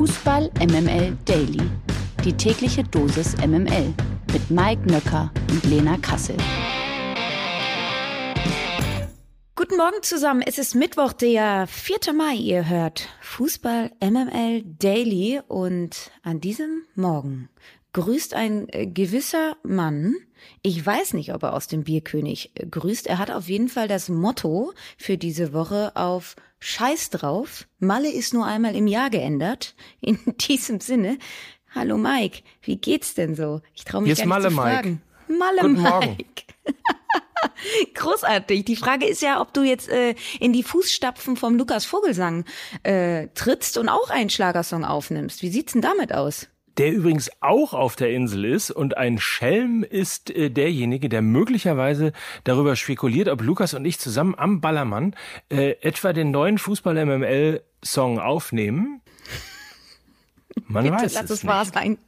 Fußball MML Daily. Die tägliche Dosis MML mit Mike Nöcker und Lena Kassel. Guten Morgen zusammen. Es ist Mittwoch, der 4. Mai. Ihr hört Fußball MML Daily und an diesem Morgen grüßt ein äh, gewisser Mann. Ich weiß nicht, ob er aus dem Bierkönig äh, grüßt. Er hat auf jeden Fall das Motto für diese Woche auf Scheiß drauf. Malle ist nur einmal im Jahr geändert. In diesem Sinne. Hallo Mike, wie geht's denn so? Ich traue mich Jetzt gar nicht Malle zu Mike. fragen. Malle Guten Mike. Morgen. Großartig. Die Frage ist ja, ob du jetzt äh, in die Fußstapfen vom Lukas Vogelsang äh, trittst und auch einen Schlagersong aufnimmst. Wie sieht's denn damit aus? Der übrigens auch auf der Insel ist und ein Schelm ist äh, derjenige, der möglicherweise darüber spekuliert, ob Lukas und ich zusammen am Ballermann äh, etwa den neuen Fußball-MML-Song aufnehmen. Man Bitte weiß lass es es nicht. wahr sein.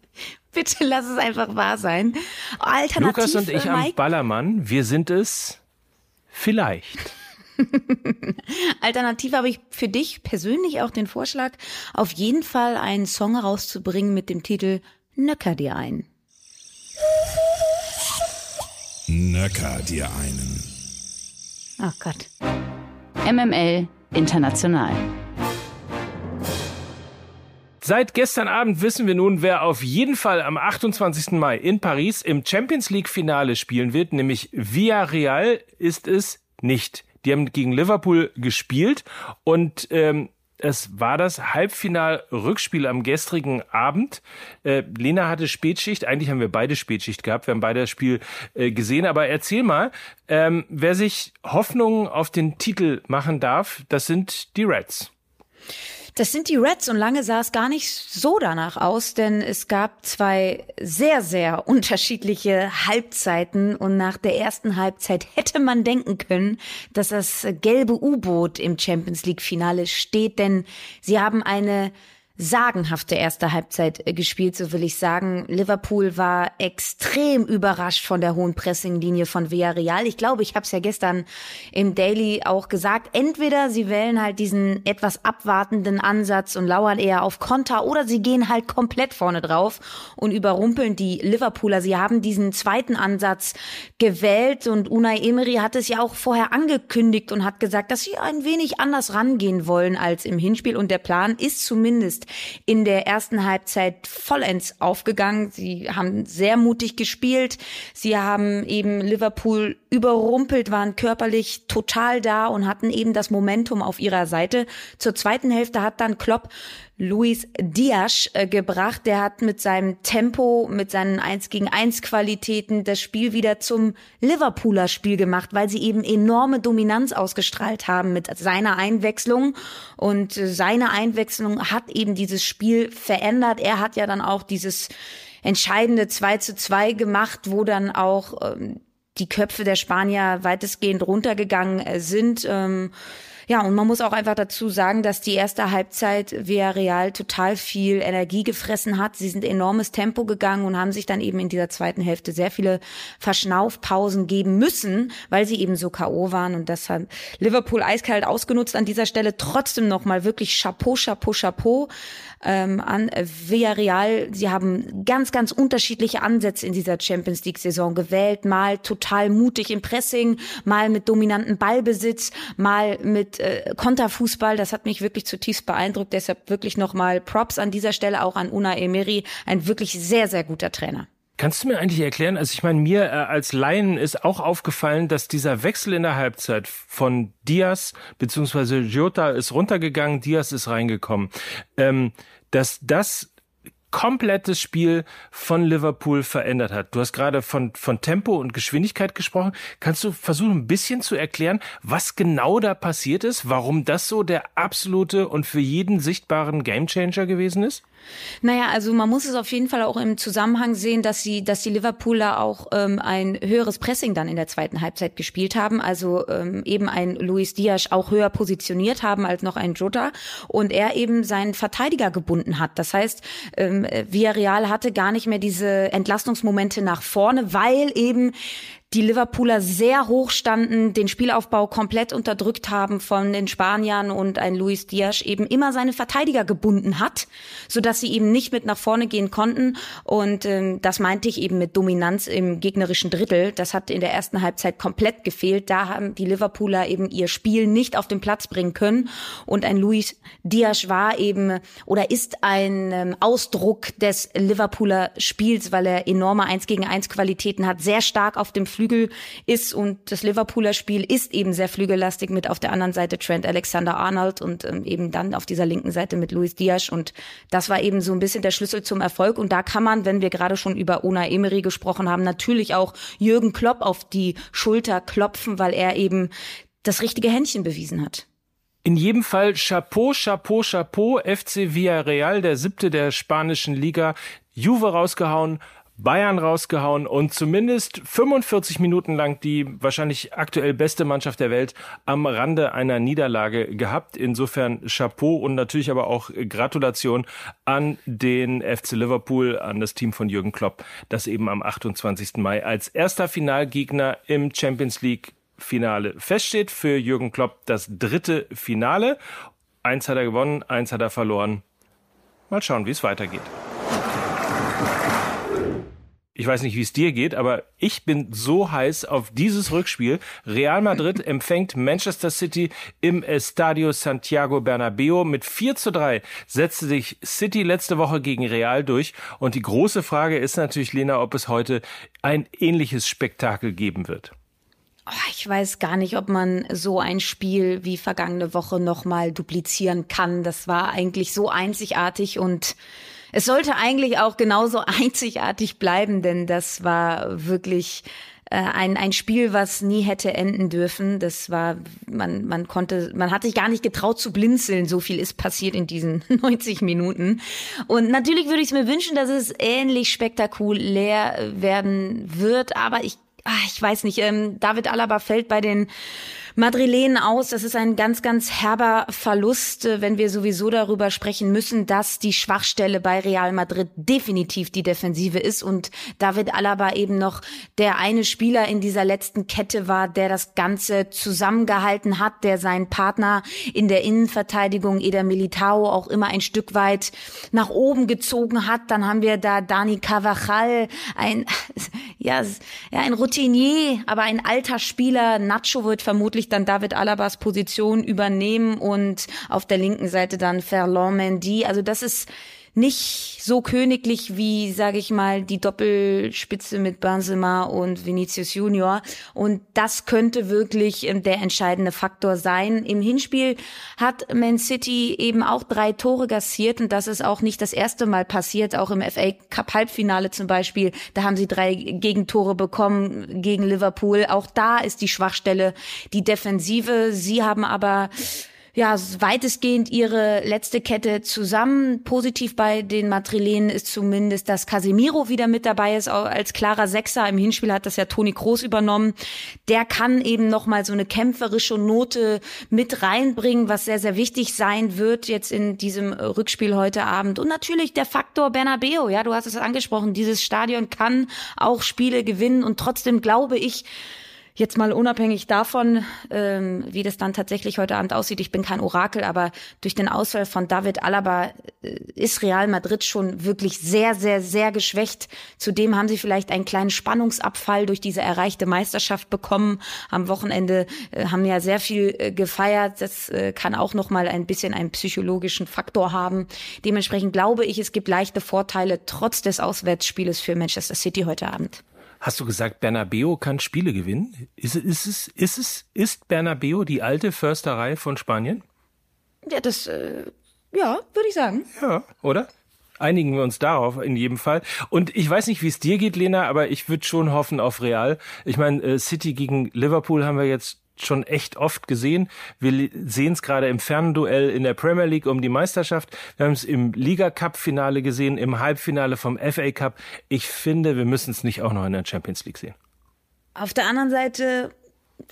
Bitte lass es einfach wahr sein. Alternativ, Lukas und ich äh, am Ballermann, wir sind es vielleicht. Alternativ habe ich für dich persönlich auch den Vorschlag, auf jeden Fall einen Song herauszubringen mit dem Titel Nöcker dir ein. Nöcker dir einen. Ach Gott. MML International. Seit gestern Abend wissen wir nun, wer auf jeden Fall am 28. Mai in Paris im Champions League Finale spielen wird, nämlich Villarreal ist es nicht. Die haben gegen Liverpool gespielt und ähm, es war das Halbfinal-Rückspiel am gestrigen Abend. Äh, Lena hatte Spätschicht. Eigentlich haben wir beide Spätschicht gehabt. Wir haben beide das Spiel äh, gesehen. Aber erzähl mal, ähm, wer sich Hoffnungen auf den Titel machen darf, das sind die Reds. Das sind die Reds und lange sah es gar nicht so danach aus, denn es gab zwei sehr, sehr unterschiedliche Halbzeiten und nach der ersten Halbzeit hätte man denken können, dass das gelbe U-Boot im Champions League Finale steht, denn sie haben eine sagenhafte erste Halbzeit äh, gespielt, so will ich sagen. Liverpool war extrem überrascht von der hohen Pressinglinie von Villarreal. Ich glaube, ich habe es ja gestern im Daily auch gesagt. Entweder sie wählen halt diesen etwas abwartenden Ansatz und lauern eher auf Konter oder sie gehen halt komplett vorne drauf und überrumpeln die Liverpooler. Sie haben diesen zweiten Ansatz gewählt und Unai Emery hat es ja auch vorher angekündigt und hat gesagt, dass sie ein wenig anders rangehen wollen als im Hinspiel und der Plan ist zumindest in der ersten Halbzeit vollends aufgegangen. Sie haben sehr mutig gespielt. Sie haben eben Liverpool überrumpelt, waren körperlich total da und hatten eben das Momentum auf ihrer Seite. Zur zweiten Hälfte hat dann Klopp Luis Diaz äh, gebracht. Der hat mit seinem Tempo, mit seinen 1 gegen 1 Qualitäten das Spiel wieder zum Liverpooler Spiel gemacht, weil sie eben enorme Dominanz ausgestrahlt haben mit seiner Einwechslung. Und äh, seine Einwechslung hat eben dieses Spiel verändert. Er hat ja dann auch dieses entscheidende 2 zu 2 gemacht, wo dann auch ähm, die Köpfe der Spanier weitestgehend runtergegangen äh, sind. Ähm, ja, und man muss auch einfach dazu sagen, dass die erste Halbzeit Villarreal total viel Energie gefressen hat. Sie sind enormes Tempo gegangen und haben sich dann eben in dieser zweiten Hälfte sehr viele Verschnaufpausen geben müssen, weil sie eben so K.O. waren. Und das hat Liverpool eiskalt ausgenutzt an dieser Stelle. Trotzdem nochmal wirklich Chapeau, Chapeau, Chapeau ähm, an Villarreal. Sie haben ganz, ganz unterschiedliche Ansätze in dieser Champions League-Saison gewählt. Mal total mutig im Pressing, mal mit dominantem Ballbesitz, mal mit äh, Konterfußball. Das hat mich wirklich zutiefst beeindruckt. Deshalb wirklich nochmal Props an dieser Stelle auch an Una Emery. Ein wirklich sehr, sehr guter Trainer. Kannst du mir eigentlich erklären, also ich meine, mir äh, als Laien ist auch aufgefallen, dass dieser Wechsel in der Halbzeit von Diaz, beziehungsweise Jota ist runtergegangen, Diaz ist reingekommen, ähm, dass das komplettes Spiel von Liverpool verändert hat. Du hast gerade von, von Tempo und Geschwindigkeit gesprochen. Kannst du versuchen, ein bisschen zu erklären, was genau da passiert ist, warum das so der absolute und für jeden sichtbaren Gamechanger gewesen ist? Naja, also man muss es auf jeden Fall auch im Zusammenhang sehen, dass sie, dass die Liverpooler auch ähm, ein höheres Pressing dann in der zweiten Halbzeit gespielt haben. Also ähm, eben ein Luis Diaz auch höher positioniert haben als noch ein Jota und er eben seinen Verteidiger gebunden hat. Das heißt, ähm, Villarreal hatte gar nicht mehr diese Entlastungsmomente nach vorne, weil eben die Liverpooler sehr hoch standen, den Spielaufbau komplett unterdrückt haben von den Spaniern und ein Luis Diaz eben immer seine Verteidiger gebunden hat, so dass sie eben nicht mit nach vorne gehen konnten. Und ähm, das meinte ich eben mit Dominanz im gegnerischen Drittel. Das hat in der ersten Halbzeit komplett gefehlt. Da haben die Liverpooler eben ihr Spiel nicht auf den Platz bringen können. Und ein Luis Diaz war eben oder ist ein ähm, Ausdruck des Liverpooler Spiels, weil er enorme 1 gegen 1 Qualitäten hat, sehr stark auf dem Flügel ist und das Liverpooler Spiel ist eben sehr flügellastig mit auf der anderen Seite Trent Alexander-Arnold und ähm, eben dann auf dieser linken Seite mit Luis Diaz und das war eben so ein bisschen der Schlüssel zum Erfolg und da kann man, wenn wir gerade schon über Una Emery gesprochen haben, natürlich auch Jürgen Klopp auf die Schulter klopfen, weil er eben das richtige Händchen bewiesen hat. In jedem Fall Chapeau, Chapeau, Chapeau, FC Villarreal, der siebte der spanischen Liga, Juve rausgehauen, Bayern rausgehauen und zumindest 45 Minuten lang die wahrscheinlich aktuell beste Mannschaft der Welt am Rande einer Niederlage gehabt. Insofern Chapeau und natürlich aber auch Gratulation an den FC Liverpool, an das Team von Jürgen Klopp, das eben am 28. Mai als erster Finalgegner im Champions League Finale feststeht. Für Jürgen Klopp das dritte Finale. Eins hat er gewonnen, eins hat er verloren. Mal schauen, wie es weitergeht ich weiß nicht, wie es dir geht, aber ich bin so heiß auf dieses Rückspiel. Real Madrid empfängt Manchester City im Estadio Santiago Bernabeo. Mit 4 zu 3 setzte sich City letzte Woche gegen Real durch. Und die große Frage ist natürlich, Lena, ob es heute ein ähnliches Spektakel geben wird. Oh, ich weiß gar nicht, ob man so ein Spiel wie vergangene Woche nochmal duplizieren kann. Das war eigentlich so einzigartig und es sollte eigentlich auch genauso einzigartig bleiben, denn das war wirklich äh, ein, ein Spiel, was nie hätte enden dürfen. Das war, man, man konnte, man hat sich gar nicht getraut zu blinzeln. So viel ist passiert in diesen 90 Minuten. Und natürlich würde ich es mir wünschen, dass es ähnlich spektakulär werden wird. Aber ich, ach, ich weiß nicht, ähm, David Alaba fällt bei den Madrilenen aus. Das ist ein ganz, ganz herber Verlust, äh, wenn wir sowieso darüber sprechen müssen, dass die Schwachstelle bei Real Madrid definitiv die Defensive ist und David Alaba eben noch der eine Spieler in dieser letzten Kette war, der das Ganze zusammengehalten hat, der seinen Partner in der Innenverteidigung, Eder Militao, auch immer ein Stück weit nach oben gezogen hat. Dann haben wir da Dani Cavajal, ein, ja, ja, ein Routinier, aber ein alter Spieler. Nacho wird vermutlich wirklich dann David Alabas Position übernehmen und auf der linken Seite dann Ferland Mendy. Also das ist nicht so königlich wie, sage ich mal, die Doppelspitze mit Benzema und Vinicius Junior. Und das könnte wirklich ähm, der entscheidende Faktor sein. Im Hinspiel hat Man City eben auch drei Tore gassiert und das ist auch nicht das erste Mal passiert. Auch im FA Cup Halbfinale zum Beispiel, da haben sie drei Gegentore bekommen gegen Liverpool. Auch da ist die Schwachstelle die Defensive. Sie haben aber ja, weitestgehend ihre letzte Kette zusammen. Positiv bei den Madrilenen ist zumindest, dass Casemiro wieder mit dabei ist, als klarer Sechser. Im Hinspiel hat das ja Toni Kroos übernommen. Der kann eben nochmal so eine kämpferische Note mit reinbringen, was sehr, sehr wichtig sein wird jetzt in diesem Rückspiel heute Abend. Und natürlich der Faktor Bernabeo. Ja, du hast es angesprochen. Dieses Stadion kann auch Spiele gewinnen und trotzdem glaube ich, Jetzt mal unabhängig davon, ähm, wie das dann tatsächlich heute Abend aussieht, ich bin kein Orakel, aber durch den Ausfall von David Alaba äh, ist Real Madrid schon wirklich sehr, sehr, sehr geschwächt. Zudem haben sie vielleicht einen kleinen Spannungsabfall durch diese erreichte Meisterschaft bekommen. Am Wochenende äh, haben ja sehr viel äh, gefeiert. Das äh, kann auch noch mal ein bisschen einen psychologischen Faktor haben. Dementsprechend glaube ich, es gibt leichte Vorteile trotz des Auswärtsspieles für Manchester City heute Abend. Hast du gesagt, Bernabeo kann Spiele gewinnen? Ist, ist, es, ist, es, ist Bernabeo die alte Försterei von Spanien? Ja, das, äh, ja, würde ich sagen. Ja, oder? Einigen wir uns darauf in jedem Fall. Und ich weiß nicht, wie es dir geht, Lena, aber ich würde schon hoffen auf Real. Ich meine, äh, City gegen Liverpool haben wir jetzt schon echt oft gesehen. Wir sehen es gerade im Fernduell in der Premier League um die Meisterschaft. Wir haben es im Liga Cup Finale gesehen, im Halbfinale vom FA Cup. Ich finde, wir müssen es nicht auch noch in der Champions League sehen. Auf der anderen Seite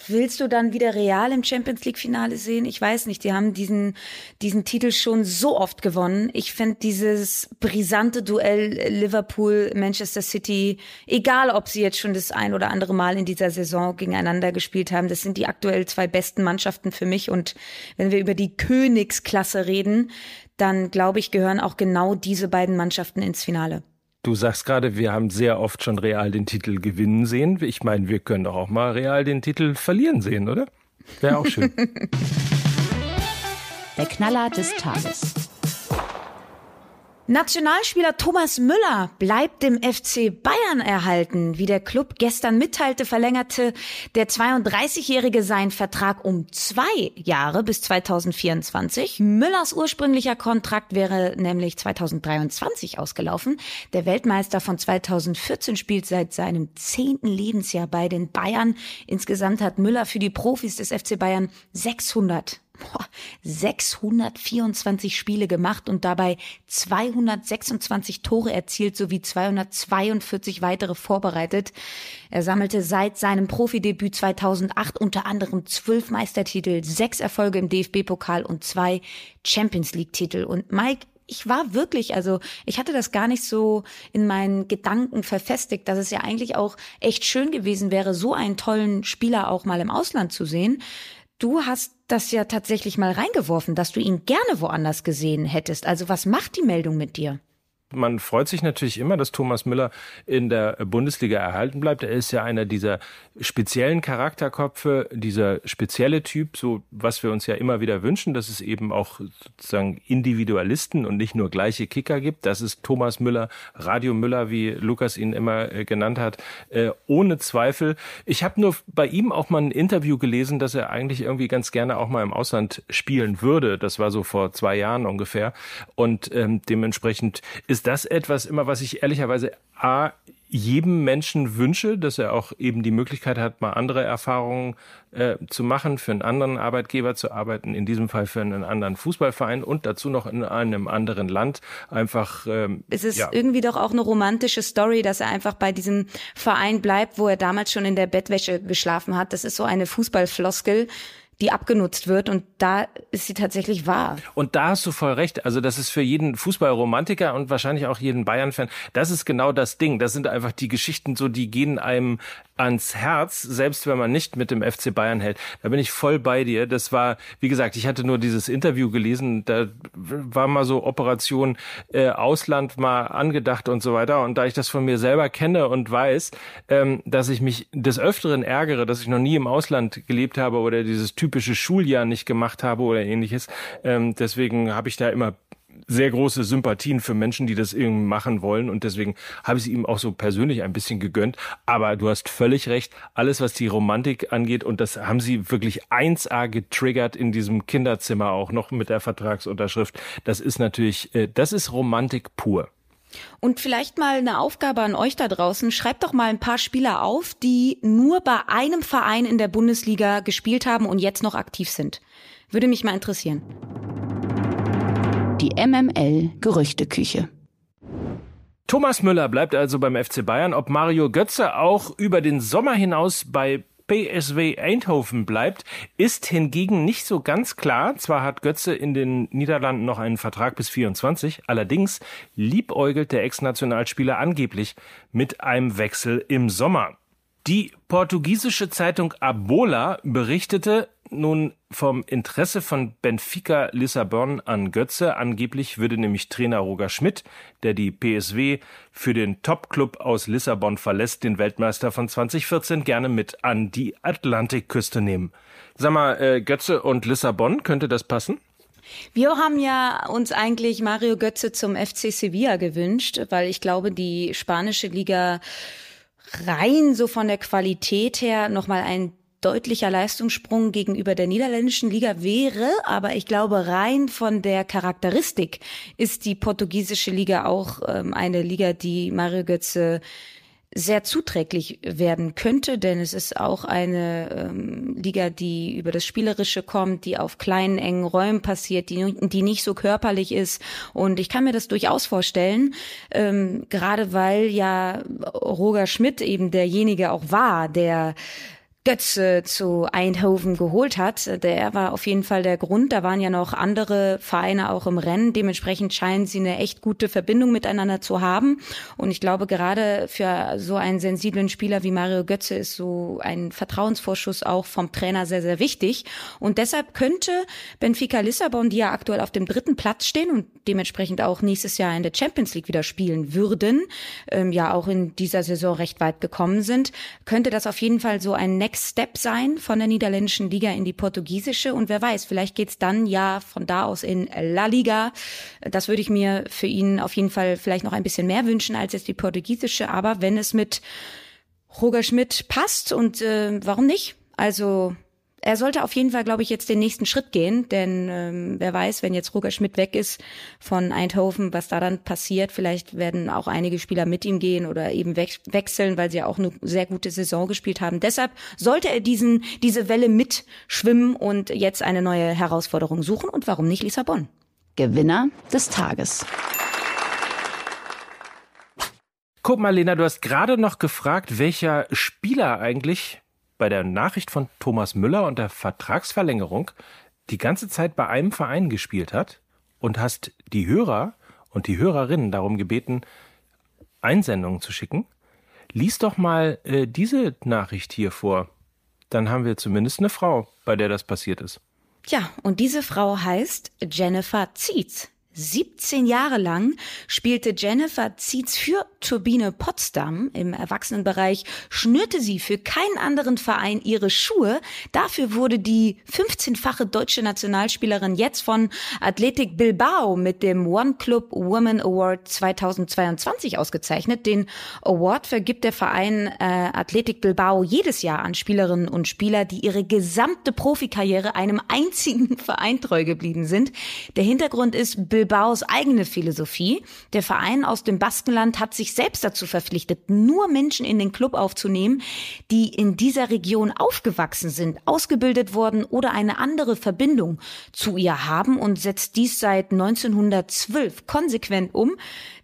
willst du dann wieder Real im Champions League Finale sehen? Ich weiß nicht. Die haben diesen, diesen Titel schon so oft gewonnen. Ich finde dieses brisante Duell Liverpool, Manchester City, egal ob sie jetzt schon das ein oder andere Mal in dieser Saison gegeneinander gespielt haben, das sind die aktuell zwei besten Mannschaften für mich. Und wenn wir über die Königsklasse reden, dann glaube ich, gehören auch genau diese beiden Mannschaften ins Finale. Du sagst gerade, wir haben sehr oft schon Real den Titel gewinnen sehen. Ich meine, wir können doch auch mal Real den Titel verlieren sehen, oder? Wäre auch schön. Der Knaller des Tages. Nationalspieler Thomas Müller bleibt dem FC Bayern erhalten. Wie der Club gestern mitteilte, verlängerte der 32-Jährige seinen Vertrag um zwei Jahre bis 2024. Müllers ursprünglicher Kontrakt wäre nämlich 2023 ausgelaufen. Der Weltmeister von 2014 spielt seit seinem zehnten Lebensjahr bei den Bayern. Insgesamt hat Müller für die Profis des FC Bayern 600 624 Spiele gemacht und dabei 226 Tore erzielt sowie 242 weitere vorbereitet. Er sammelte seit seinem Profidebüt 2008 unter anderem zwölf Meistertitel, sechs Erfolge im DFB-Pokal und zwei Champions League-Titel. Und Mike, ich war wirklich, also ich hatte das gar nicht so in meinen Gedanken verfestigt, dass es ja eigentlich auch echt schön gewesen wäre, so einen tollen Spieler auch mal im Ausland zu sehen. Du hast das ja tatsächlich mal reingeworfen, dass du ihn gerne woanders gesehen hättest. Also was macht die Meldung mit dir? Man freut sich natürlich immer, dass Thomas Müller in der Bundesliga erhalten bleibt. Er ist ja einer dieser speziellen Charakterköpfe, dieser spezielle Typ, so was wir uns ja immer wieder wünschen, dass es eben auch sozusagen Individualisten und nicht nur gleiche Kicker gibt. Das ist Thomas Müller, Radio Müller, wie Lukas ihn immer äh, genannt hat, äh, ohne Zweifel. Ich habe nur bei ihm auch mal ein Interview gelesen, dass er eigentlich irgendwie ganz gerne auch mal im Ausland spielen würde. Das war so vor zwei Jahren ungefähr. Und ähm, dementsprechend ist ist das etwas immer, was ich ehrlicherweise A, jedem Menschen wünsche, dass er auch eben die Möglichkeit hat, mal andere Erfahrungen äh, zu machen, für einen anderen Arbeitgeber zu arbeiten, in diesem Fall für einen anderen Fußballverein und dazu noch in einem anderen Land. Einfach. Ähm, es ist ja. irgendwie doch auch eine romantische Story, dass er einfach bei diesem Verein bleibt, wo er damals schon in der Bettwäsche geschlafen hat. Das ist so eine Fußballfloskel die abgenutzt wird und da ist sie tatsächlich wahr. Und da hast du voll recht. Also das ist für jeden Fußballromantiker und wahrscheinlich auch jeden Bayern-Fan, das ist genau das Ding. Das sind einfach die Geschichten so, die gehen einem ans Herz, selbst wenn man nicht mit dem FC Bayern hält. Da bin ich voll bei dir. Das war, wie gesagt, ich hatte nur dieses Interview gelesen, da war mal so Operation äh, Ausland mal angedacht und so weiter. Und da ich das von mir selber kenne und weiß, ähm, dass ich mich des Öfteren ärgere, dass ich noch nie im Ausland gelebt habe oder dieses Typ typische Schuljahr nicht gemacht habe oder ähnliches. Ähm, deswegen habe ich da immer sehr große Sympathien für Menschen, die das irgendwie machen wollen und deswegen habe ich es ihm auch so persönlich ein bisschen gegönnt. Aber du hast völlig recht, alles was die Romantik angeht und das haben sie wirklich 1A getriggert in diesem Kinderzimmer auch noch mit der Vertragsunterschrift. Das ist natürlich, äh, das ist Romantik pur. Und vielleicht mal eine Aufgabe an euch da draußen. Schreibt doch mal ein paar Spieler auf, die nur bei einem Verein in der Bundesliga gespielt haben und jetzt noch aktiv sind. Würde mich mal interessieren. Die MML Gerüchteküche. Thomas Müller bleibt also beim FC Bayern. Ob Mario Götze auch über den Sommer hinaus bei PSW Eindhoven bleibt, ist hingegen nicht so ganz klar. Zwar hat Götze in den Niederlanden noch einen Vertrag bis 24, allerdings liebäugelt der Ex-Nationalspieler angeblich mit einem Wechsel im Sommer. Die portugiesische Zeitung Abola berichtete, nun vom Interesse von Benfica Lissabon an Götze. Angeblich würde nämlich Trainer Roger Schmidt, der die PSW für den Topclub aus Lissabon verlässt, den Weltmeister von 2014 gerne mit an die Atlantikküste nehmen. Sag mal, äh, Götze und Lissabon, könnte das passen? Wir haben ja uns eigentlich Mario Götze zum FC Sevilla gewünscht, weil ich glaube, die spanische Liga rein so von der Qualität her nochmal ein deutlicher Leistungssprung gegenüber der niederländischen Liga wäre, aber ich glaube rein von der Charakteristik ist die portugiesische Liga auch ähm, eine Liga, die Mario Götze sehr zuträglich werden könnte, denn es ist auch eine ähm, Liga, die über das Spielerische kommt, die auf kleinen, engen Räumen passiert, die, die nicht so körperlich ist. Und ich kann mir das durchaus vorstellen, ähm, gerade weil ja Roger Schmidt eben derjenige auch war, der Götze zu Eindhoven geholt hat. Der war auf jeden Fall der Grund. Da waren ja noch andere Vereine auch im Rennen. Dementsprechend scheinen sie eine echt gute Verbindung miteinander zu haben. Und ich glaube, gerade für so einen sensiblen Spieler wie Mario Götze ist so ein Vertrauensvorschuss auch vom Trainer sehr, sehr wichtig. Und deshalb könnte Benfica Lissabon, die ja aktuell auf dem dritten Platz stehen und dementsprechend auch nächstes Jahr in der Champions League wieder spielen würden, ähm, ja auch in dieser Saison recht weit gekommen sind, könnte das auf jeden Fall so ein Next Step sein von der niederländischen Liga in die portugiesische. Und wer weiß, vielleicht geht's dann ja von da aus in La Liga. Das würde ich mir für ihn auf jeden Fall vielleicht noch ein bisschen mehr wünschen als jetzt die portugiesische. Aber wenn es mit Roger Schmidt passt und äh, warum nicht? Also er sollte auf jeden Fall, glaube ich, jetzt den nächsten Schritt gehen, denn ähm, wer weiß, wenn jetzt Roger Schmidt weg ist von Eindhoven, was da dann passiert. Vielleicht werden auch einige Spieler mit ihm gehen oder eben we wechseln, weil sie ja auch eine sehr gute Saison gespielt haben. Deshalb sollte er diesen diese Welle mitschwimmen und jetzt eine neue Herausforderung suchen. Und warum nicht Lissabon? Gewinner des Tages. Guck mal, Lena, du hast gerade noch gefragt, welcher Spieler eigentlich bei der Nachricht von Thomas Müller und der Vertragsverlängerung die ganze Zeit bei einem Verein gespielt hat und hast die Hörer und die Hörerinnen darum gebeten, Einsendungen zu schicken. Lies doch mal äh, diese Nachricht hier vor. Dann haben wir zumindest eine Frau, bei der das passiert ist. Ja, und diese Frau heißt Jennifer Zietz. 17 Jahre lang spielte Jennifer Zietz für Turbine Potsdam im Erwachsenenbereich, schnürte sie für keinen anderen Verein ihre Schuhe. Dafür wurde die 15-fache deutsche Nationalspielerin jetzt von Athletic Bilbao mit dem One Club Women Award 2022 ausgezeichnet. Den Award vergibt der Verein äh, Athletic Bilbao jedes Jahr an Spielerinnen und Spieler, die ihre gesamte Profikarriere einem einzigen Verein treu geblieben sind. Der Hintergrund ist Bilbaos eigene Philosophie. Der Verein aus dem Baskenland hat sich selbst dazu verpflichtet, nur Menschen in den Club aufzunehmen, die in dieser Region aufgewachsen sind, ausgebildet worden oder eine andere Verbindung zu ihr haben und setzt dies seit 1912 konsequent um.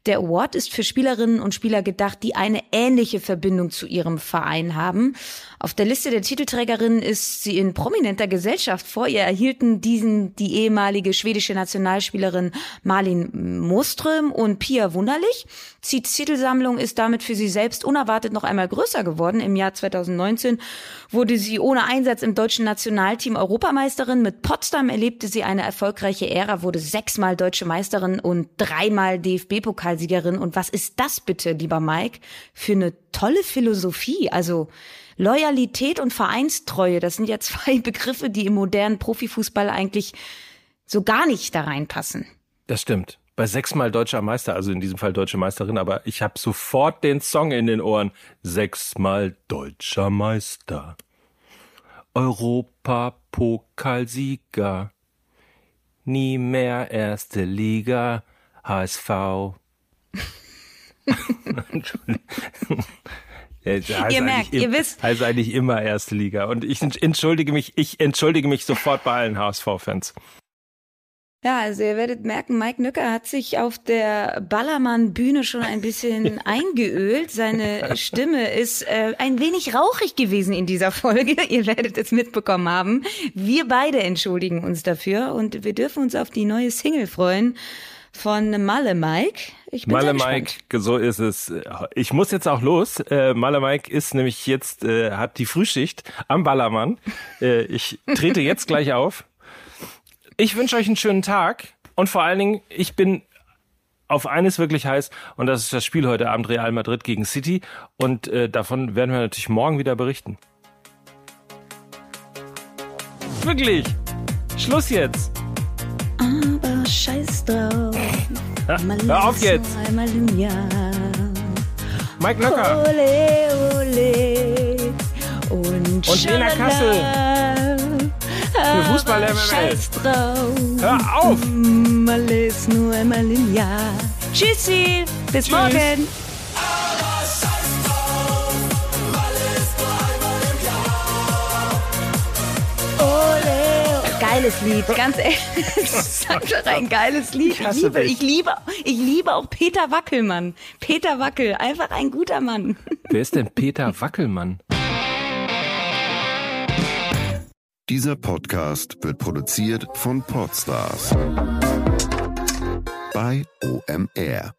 Der Award ist für Spielerinnen und Spieler gedacht, die eine ähnliche Verbindung zu ihrem Verein haben. Auf der Liste der Titelträgerinnen ist sie in prominenter Gesellschaft. Vor ihr erhielten diesen die ehemalige schwedische Nationalspielerin Malin Moström und Pia Wunderlich. Die Titelsammlung ist damit für sie selbst unerwartet noch einmal größer geworden. Im Jahr 2019 wurde sie ohne Einsatz im deutschen Nationalteam Europameisterin. Mit Potsdam erlebte sie eine erfolgreiche Ära, wurde sechsmal deutsche Meisterin und dreimal DFB-Pokalsiegerin. Und was ist das bitte, lieber Mike, für eine tolle Philosophie? Also Loyalität und Vereinstreue, das sind ja zwei Begriffe, die im modernen Profifußball eigentlich so gar nicht da reinpassen. Das stimmt. Bei sechsmal deutscher Meister, also in diesem Fall deutsche Meisterin, aber ich habe sofort den Song in den Ohren. Sechsmal deutscher Meister. Europapokalsieger. Nie mehr erste Liga. HSV. Entschuldigung. Ja, ihr merkt, ihr wisst. Also eigentlich immer erste Liga. Und ich entschuldige mich, ich entschuldige mich sofort bei allen HSV-Fans. Ja, also ihr werdet merken, Mike Nücker hat sich auf der Ballermann-Bühne schon ein bisschen eingeölt. Seine Stimme ist äh, ein wenig rauchig gewesen in dieser Folge. Ihr werdet es mitbekommen haben. Wir beide entschuldigen uns dafür und wir dürfen uns auf die neue Single freuen von Malle Mike. Ich bin Malle Mike, so ist es. Ich muss jetzt auch los. Äh, Malle Mike ist nämlich jetzt, äh, hat die Frühschicht am Ballermann. Äh, ich trete jetzt gleich auf. Ich wünsche euch einen schönen Tag und vor allen Dingen, ich bin auf eines wirklich heiß und das ist das Spiel heute Abend Real Madrid gegen City und äh, davon werden wir natürlich morgen wieder berichten. Wirklich. Schluss jetzt. Aber scheiß drauf. Hör auf jetzt. Mike Locker. Ole, ole. Und, Und Lena Kassel. Für Fußball MML. Scheiß drauf. Hör auf. Mal ist nur einmal im Jahr. Tschüssi. Bis Tschüss. morgen. Geiles Lied, ganz ehrlich. Das ist einfach ein geiles Lied. Ich liebe, ich liebe, ich liebe auch Peter Wackelmann. Peter Wackel, einfach ein guter Mann. Wer ist denn Peter Wackelmann? Dieser Podcast wird produziert von Podstars bei OMR.